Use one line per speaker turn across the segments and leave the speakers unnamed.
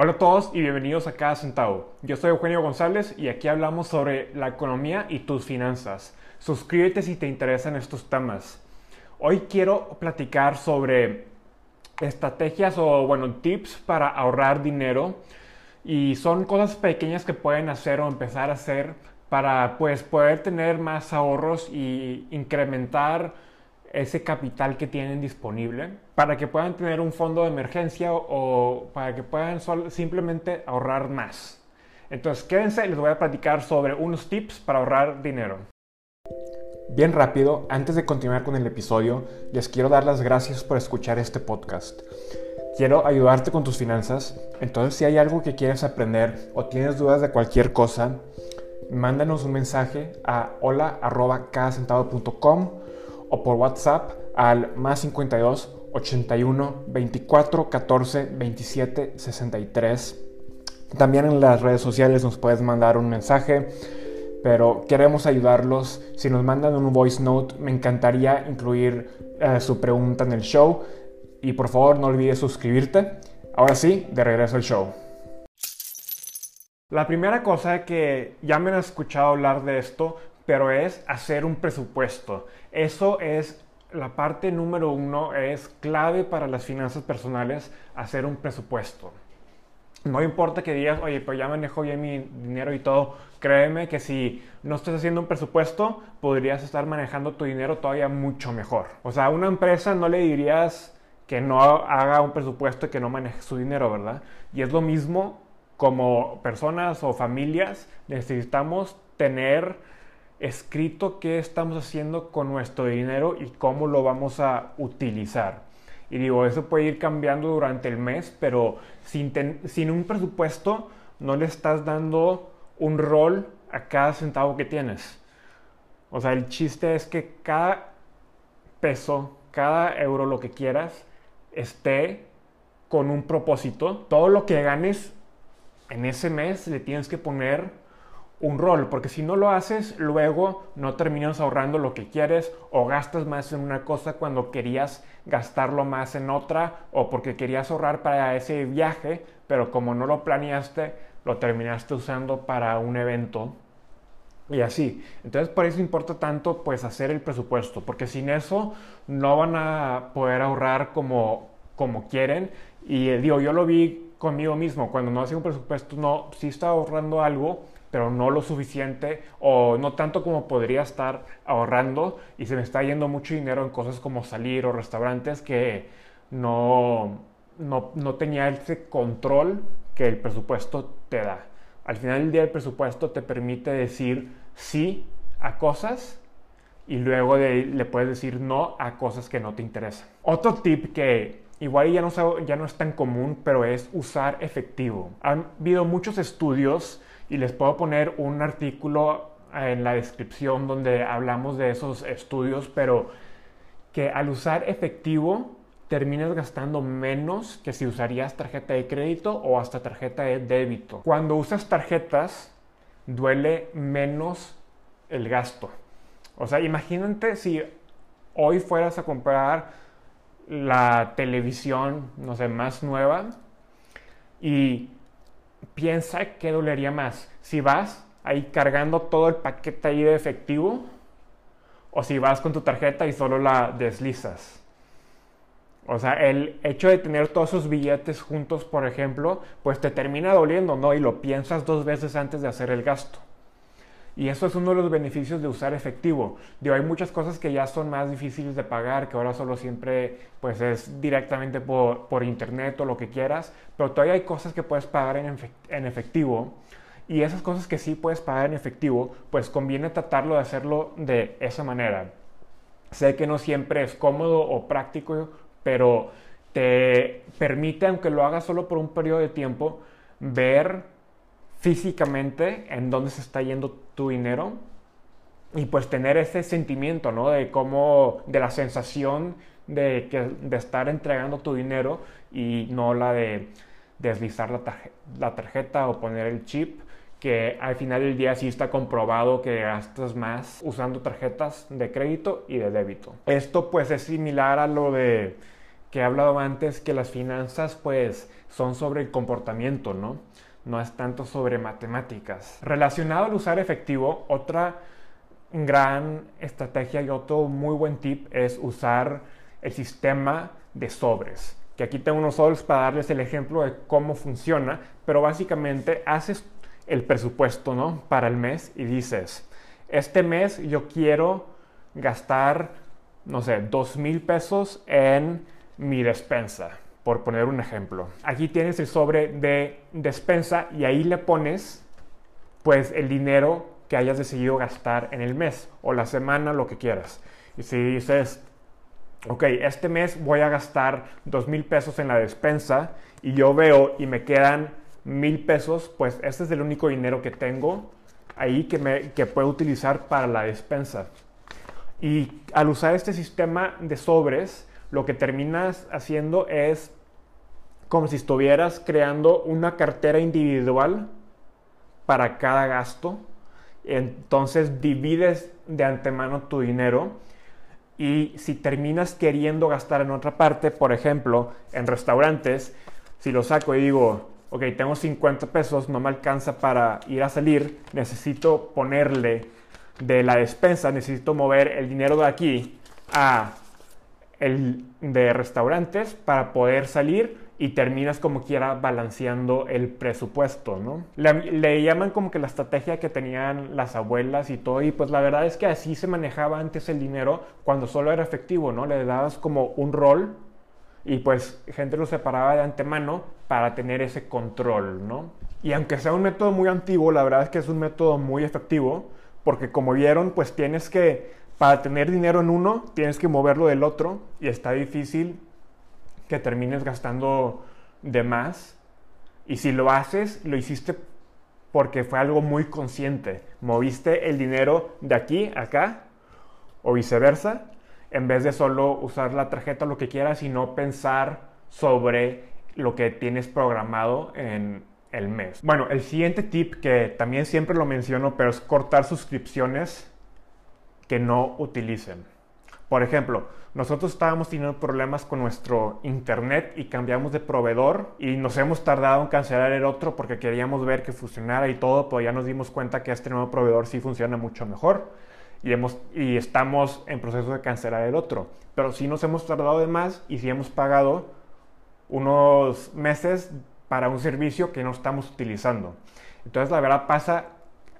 Hola a todos y bienvenidos a Cada Centavo. Yo soy Eugenio González y aquí hablamos sobre la economía y tus finanzas. Suscríbete si te interesan estos temas. Hoy quiero platicar sobre estrategias o, bueno, tips para ahorrar dinero y son cosas pequeñas que pueden hacer o empezar a hacer para pues poder tener más ahorros y incrementar ese capital que tienen disponible para que puedan tener un fondo de emergencia o, para que puedan simplemente ahorrar más. Entonces quédense, les voy a platicar sobre unos tips para ahorrar dinero. Bien rápido, antes de continuar con el episodio, les quiero dar las gracias por escuchar este podcast. Quiero ayudarte con tus finanzas, entonces si hay algo que quieres aprender o tienes dudas de cualquier cosa, mándanos un mensaje a hola.com o por WhatsApp al más 52 81 24 14 27 63. También en las redes sociales nos puedes mandar un mensaje, pero queremos ayudarlos. Si nos mandan un voice note, me encantaría incluir eh, su pregunta en el show. Y por favor, no olvides suscribirte. Ahora sí, de regreso al show. La primera cosa que ya me han escuchado hablar de esto, pero es hacer un presupuesto. Eso es la parte número uno, es clave para las finanzas personales, hacer un presupuesto. No importa que digas, oye, pues ya manejo bien mi dinero y todo, créeme que si no estás haciendo un presupuesto, podrías estar manejando tu dinero todavía mucho mejor. O sea, a una empresa no le dirías que no haga un presupuesto y que no maneje su dinero, ¿verdad? Y es lo mismo como personas o familias, necesitamos tener escrito qué estamos haciendo con nuestro dinero y cómo lo vamos a utilizar. Y digo, eso puede ir cambiando durante el mes, pero sin, sin un presupuesto no le estás dando un rol a cada centavo que tienes. O sea, el chiste es que cada peso, cada euro, lo que quieras, esté con un propósito. Todo lo que ganes en ese mes le tienes que poner un rol, porque si no lo haces, luego no terminas ahorrando lo que quieres o gastas más en una cosa cuando querías gastarlo más en otra o porque querías ahorrar para ese viaje, pero como no lo planeaste, lo terminaste usando para un evento y así. Entonces por eso importa tanto pues hacer el presupuesto, porque sin eso no van a poder ahorrar como, como quieren. Y eh, digo, yo lo vi conmigo mismo, cuando no hacía un presupuesto, no, sí estaba ahorrando algo, pero no lo suficiente o no tanto como podría estar ahorrando y se me está yendo mucho dinero en cosas como salir o restaurantes que no, no, no tenía ese control que el presupuesto te da. Al final del día el presupuesto te permite decir sí a cosas y luego de, le puedes decir no a cosas que no te interesan. Otro tip que igual ya no, ya no es tan común, pero es usar efectivo. Han habido muchos estudios y les puedo poner un artículo en la descripción donde hablamos de esos estudios, pero que al usar efectivo terminas gastando menos que si usarías tarjeta de crédito o hasta tarjeta de débito. Cuando usas tarjetas, duele menos el gasto. O sea, imagínate si hoy fueras a comprar la televisión, no sé, más nueva y piensa que dolería más. Si vas ahí cargando todo el paquete ahí de efectivo o si vas con tu tarjeta y solo la deslizas. O sea, el hecho de tener todos esos billetes juntos, por ejemplo, pues te termina doliendo, ¿no? Y lo piensas dos veces antes de hacer el gasto. Y eso es uno de los beneficios de usar efectivo. Hay muchas cosas que ya son más difíciles de pagar, que ahora solo siempre pues es directamente por, por internet o lo que quieras, pero todavía hay cosas que puedes pagar en, en efectivo. Y esas cosas que sí puedes pagar en efectivo, pues conviene tratarlo de hacerlo de esa manera. Sé que no siempre es cómodo o práctico, pero te permite, aunque lo hagas solo por un periodo de tiempo, ver físicamente en dónde se está yendo tu dinero y pues tener ese sentimiento, ¿no? De cómo, de la sensación de, que, de estar entregando tu dinero y no la de deslizar la, la tarjeta o poner el chip, que al final del día sí está comprobado que gastas más usando tarjetas de crédito y de débito. Esto pues es similar a lo de que he hablado antes que las finanzas pues son sobre el comportamiento, ¿no? No es tanto sobre matemáticas. Relacionado al usar efectivo, otra gran estrategia y otro muy buen tip es usar el sistema de sobres. Que aquí tengo unos sobres para darles el ejemplo de cómo funciona, pero básicamente haces el presupuesto, ¿no? Para el mes y dices, este mes yo quiero gastar, no sé, dos mil pesos en mi despensa, por poner un ejemplo. Aquí tienes el sobre de despensa y ahí le pones, pues, el dinero que hayas decidido gastar en el mes o la semana, lo que quieras. Y si dices, ok, este mes voy a gastar dos mil pesos en la despensa y yo veo y me quedan mil pesos, pues este es el único dinero que tengo ahí que, me, que puedo utilizar para la despensa. Y al usar este sistema de sobres, lo que terminas haciendo es como si estuvieras creando una cartera individual para cada gasto. Entonces divides de antemano tu dinero y si terminas queriendo gastar en otra parte, por ejemplo, en restaurantes, si lo saco y digo, ok, tengo 50 pesos, no me alcanza para ir a salir, necesito ponerle de la despensa, necesito mover el dinero de aquí a el de restaurantes para poder salir y terminas como quiera balanceando el presupuesto, ¿no? Le, llaman como que la estrategia que tenían las abuelas y todo, y pues la verdad es que así se manejaba antes el dinero cuando solo era efectivo, ¿no? Le dabas como un rol y pues gente lo separaba de antemano para tener ese control, ¿no? Y aunque sea un método muy antiguo, la verdad es que es un método muy efectivo, porque como vieron, pues tienes que, para tener dinero en uno, tienes que moverlo del otro, y está difícil que termines gastando de más. Y si lo haces, lo hiciste porque fue algo muy consciente. Moviste el dinero de aquí a acá o viceversa, en vez de solo usar la tarjeta lo que quieras y no pensar sobre lo que tienes programado en el mes. Bueno, el siguiente tip que también siempre lo menciono, pero es cortar suscripciones que no utilicen. Por ejemplo, nosotros estábamos teniendo problemas con nuestro internet y cambiamos de proveedor y nos hemos tardado en cancelar el otro porque queríamos ver que funcionara y todo, pero ya nos dimos cuenta que este nuevo proveedor sí funciona mucho mejor y, hemos, y estamos en proceso de cancelar el otro. Pero sí nos hemos tardado de más y sí hemos pagado unos meses para un servicio que no estamos utilizando. Entonces la verdad pasa,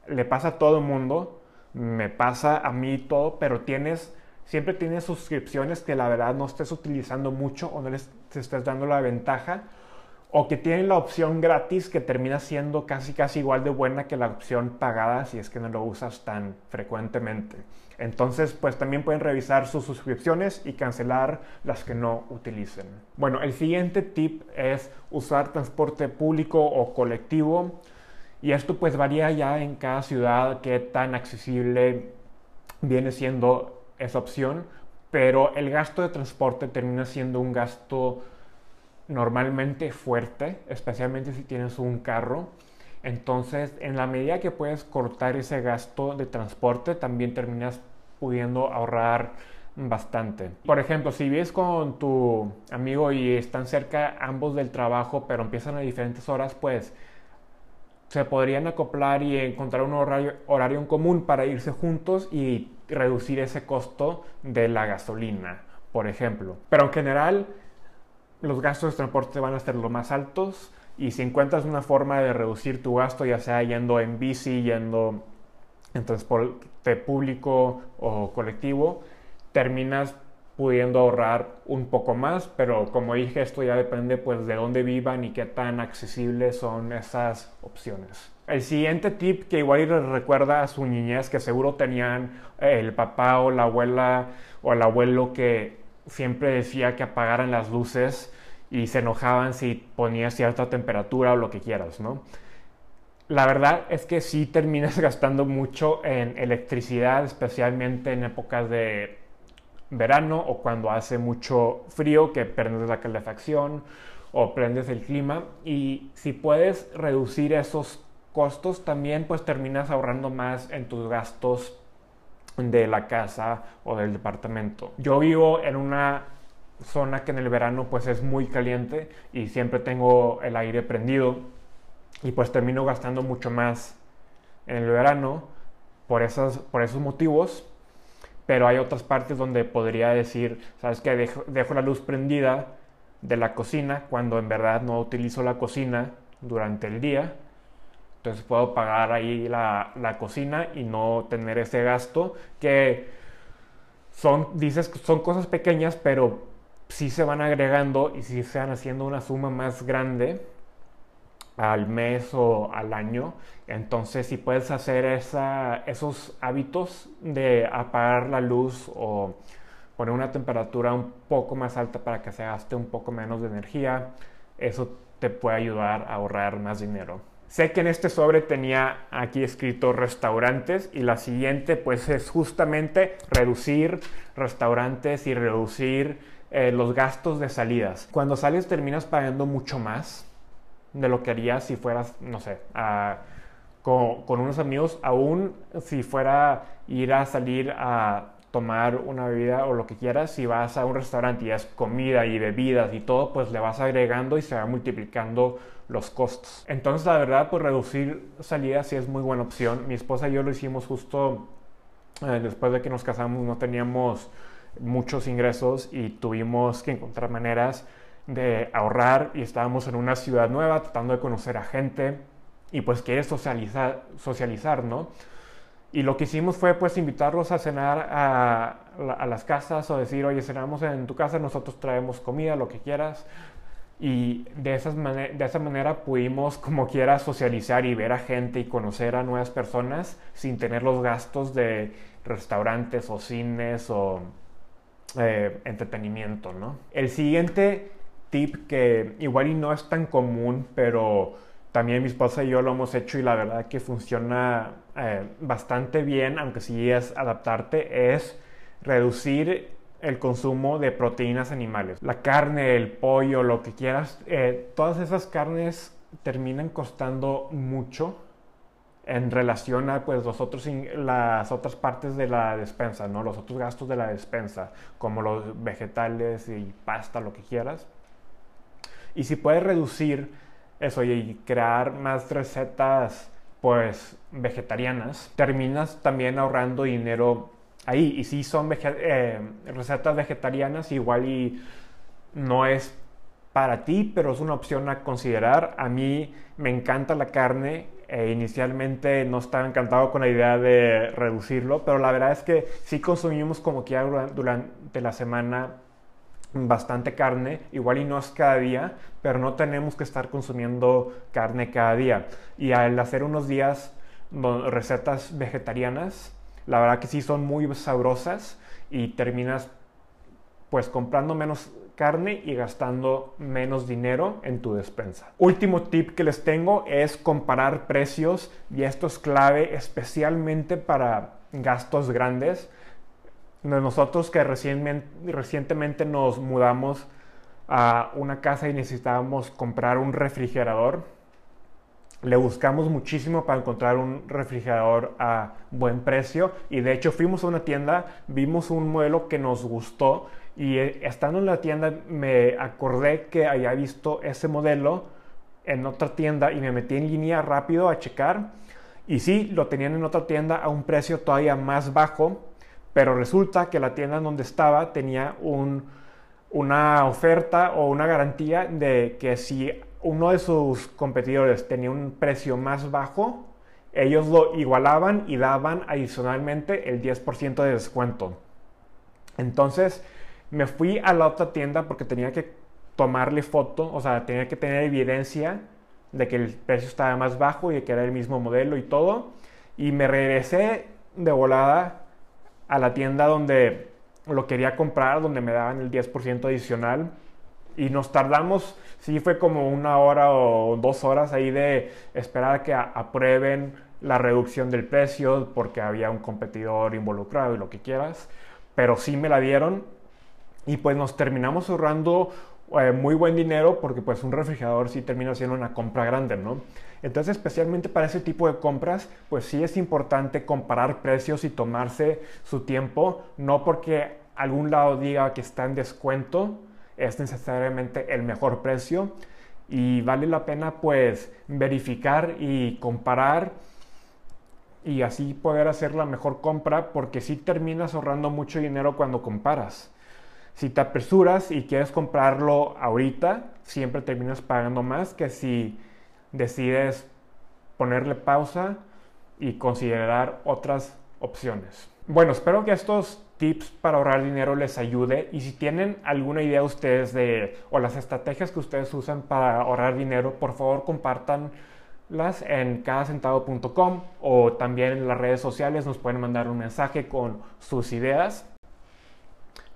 le pasa a todo el mundo, me pasa a mí todo, pero tienes siempre tienes suscripciones que la verdad no estés utilizando mucho o no les estés dando la ventaja o que tienen la opción gratis que termina siendo casi casi igual de buena que la opción pagada si es que no lo usas tan frecuentemente. Entonces, pues también pueden revisar sus suscripciones y cancelar las que no utilicen. Bueno, el siguiente tip es usar transporte público o colectivo. Y esto pues varía ya en cada ciudad qué tan accesible viene siendo esa opción, pero el gasto de transporte termina siendo un gasto normalmente fuerte, especialmente si tienes un carro. Entonces, en la medida que puedes cortar ese gasto de transporte, también terminas pudiendo ahorrar bastante. Por ejemplo, si vives con tu amigo y están cerca ambos del trabajo, pero empiezan a diferentes horas, pues se podrían acoplar y encontrar un horario, horario en común para irse juntos y reducir ese costo de la gasolina, por ejemplo. Pero en general, los gastos de transporte van a ser los más altos y si encuentras una forma de reducir tu gasto, ya sea yendo en bici, yendo en transporte público o colectivo, terminas pudiendo ahorrar un poco más, pero como dije, esto ya depende pues de dónde vivan y qué tan accesibles son esas opciones. El siguiente tip que igual les recuerda a su niñez, que seguro tenían eh, el papá o la abuela o el abuelo que siempre decía que apagaran las luces y se enojaban si ponía cierta temperatura o lo que quieras, ¿no? La verdad es que sí terminas gastando mucho en electricidad, especialmente en épocas de verano o cuando hace mucho frío que prendes la calefacción o prendes el clima y si puedes reducir esos costos también pues terminas ahorrando más en tus gastos de la casa o del departamento. Yo vivo en una zona que en el verano pues es muy caliente y siempre tengo el aire prendido y pues termino gastando mucho más en el verano por esos, por esos motivos. Pero hay otras partes donde podría decir, ¿sabes qué? Dejo, dejo la luz prendida de la cocina cuando en verdad no utilizo la cocina durante el día. Entonces puedo pagar ahí la, la cocina y no tener ese gasto que son, dices, son cosas pequeñas, pero sí se van agregando y sí se van haciendo una suma más grande al mes o al año. Entonces, si puedes hacer esa, esos hábitos de apagar la luz o poner una temperatura un poco más alta para que se gaste un poco menos de energía, eso te puede ayudar a ahorrar más dinero. Sé que en este sobre tenía aquí escrito restaurantes y la siguiente pues es justamente reducir restaurantes y reducir eh, los gastos de salidas. Cuando sales terminas pagando mucho más de lo que harías si fueras, no sé, con, unos amigos, aún si fuera ir a salir a tomar una bebida o lo que quieras, si vas a un restaurante y es comida y bebidas y todo, pues le vas agregando y se va multiplicando los costos. Entonces, la verdad, pues reducir salidas sí es muy buena opción. Mi esposa y yo lo hicimos justo eh, después de que nos casamos, no teníamos muchos ingresos y tuvimos que encontrar maneras de ahorrar y estábamos en una ciudad nueva tratando de conocer a gente y pues quieres socializar, socializar ¿no? Y lo que hicimos fue pues invitarlos a cenar a, a, las casas o decir, oye, cenamos en tu casa, nosotros traemos comida, lo que quieras. Y de, esas de esa manera pudimos como quiera socializar y ver a gente y conocer a nuevas personas sin tener los gastos de restaurantes o cines o eh, entretenimiento, ¿no? El siguiente tip que igual y no es tan común, pero también mi esposa y yo lo hemos hecho y la verdad que funciona eh, bastante bien, aunque sí es adaptarte, es reducir el consumo de proteínas animales. La carne, el pollo, lo que quieras, eh, todas esas carnes terminan costando mucho en relación a pues, los otros, las otras partes de la despensa, ¿no? los otros gastos de la despensa, como los vegetales y pasta, lo que quieras. Y si puedes reducir eso y crear más recetas pues vegetarianas, terminas también ahorrando dinero ahí. Y si son eh, recetas vegetarianas, igual y no es para ti, pero es una opción a considerar. A mí me encanta la carne. E inicialmente no estaba encantado con la idea de reducirlo, pero la verdad es que sí consumimos como que durante la semana bastante carne, igual y no es cada día, pero no tenemos que estar consumiendo carne cada día. Y al hacer unos días recetas vegetarianas, la verdad que sí son muy sabrosas y terminas pues comprando menos carne y gastando menos dinero en tu despensa. Último tip que les tengo es comparar precios y esto es clave especialmente para gastos grandes nosotros que recientemente nos mudamos a una casa y necesitábamos comprar un refrigerador, le buscamos muchísimo para encontrar un refrigerador a buen precio y de hecho fuimos a una tienda, vimos un modelo que nos gustó y eh, estando en la tienda me acordé que había visto ese modelo en otra tienda y me metí en línea rápido a checar y sí, lo tenían en otra tienda a un precio todavía más bajo pero resulta que la tienda en donde estaba tenía una oferta o una garantía de que si uno de sus competidores tenía un precio más bajo, ellos lo igualaban y daban adicionalmente el 10% de descuento. Entonces me fui a la otra tienda porque tenía que tomarle foto, o sea, tenía que tener evidencia de que el precio estaba más bajo y de que era el mismo modelo y todo. Y me regresé de volada a la tienda donde lo quería comprar, donde me daban el 10% adicional. Y nos tardamos, sí fue como una hora o dos horas ahí de esperar a que aprueben la reducción del precio porque había un competidor involucrado y lo que quieras. Pero sí me la dieron y pues nos terminamos ahorrando eh, muy buen dinero porque pues un refrigerador sí termina siendo una compra grande, ¿no? Entonces, especialmente para ese tipo de compras, pues sí es importante comparar precios y tomarse su tiempo, no porque algún lado diga que está en descuento, es necesariamente el mejor precio y vale la pena pues verificar y comparar y así poder hacer la mejor compra porque si terminas ahorrando mucho dinero cuando comparas. Si te apresuras y quieres comprarlo ahorita, siempre terminas pagando más que si decides ponerle pausa y considerar otras opciones. Bueno, espero que estos tips para ahorrar dinero les ayude y si tienen alguna idea ustedes de o las estrategias que ustedes usan para ahorrar dinero, por favor compartanlas en cadacentavo.com o también en las redes sociales nos pueden mandar un mensaje con sus ideas.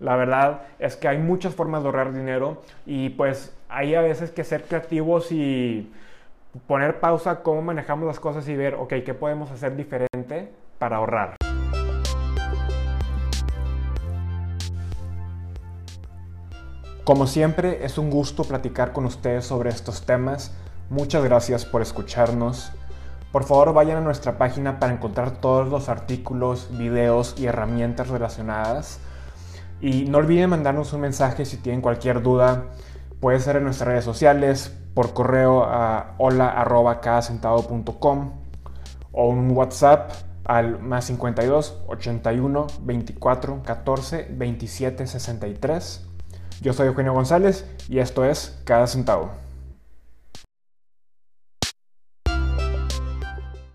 La verdad es que hay muchas formas de ahorrar dinero y pues hay a veces que ser creativos y poner pausa cómo manejamos las cosas y ver, ok, ¿qué podemos hacer diferente para ahorrar? Como siempre, es un gusto platicar con ustedes sobre estos temas. Muchas gracias por escucharnos. Por favor, vayan a nuestra página para encontrar todos los artículos, videos y herramientas relacionadas. Y no olviden mandarnos un mensaje si tienen cualquier duda. Puede ser en nuestras redes sociales, por correo a hola.cadacentavo.com o un WhatsApp al más 52 81 24 14 27 63. Yo soy Eugenio González y esto es Cada Centavo.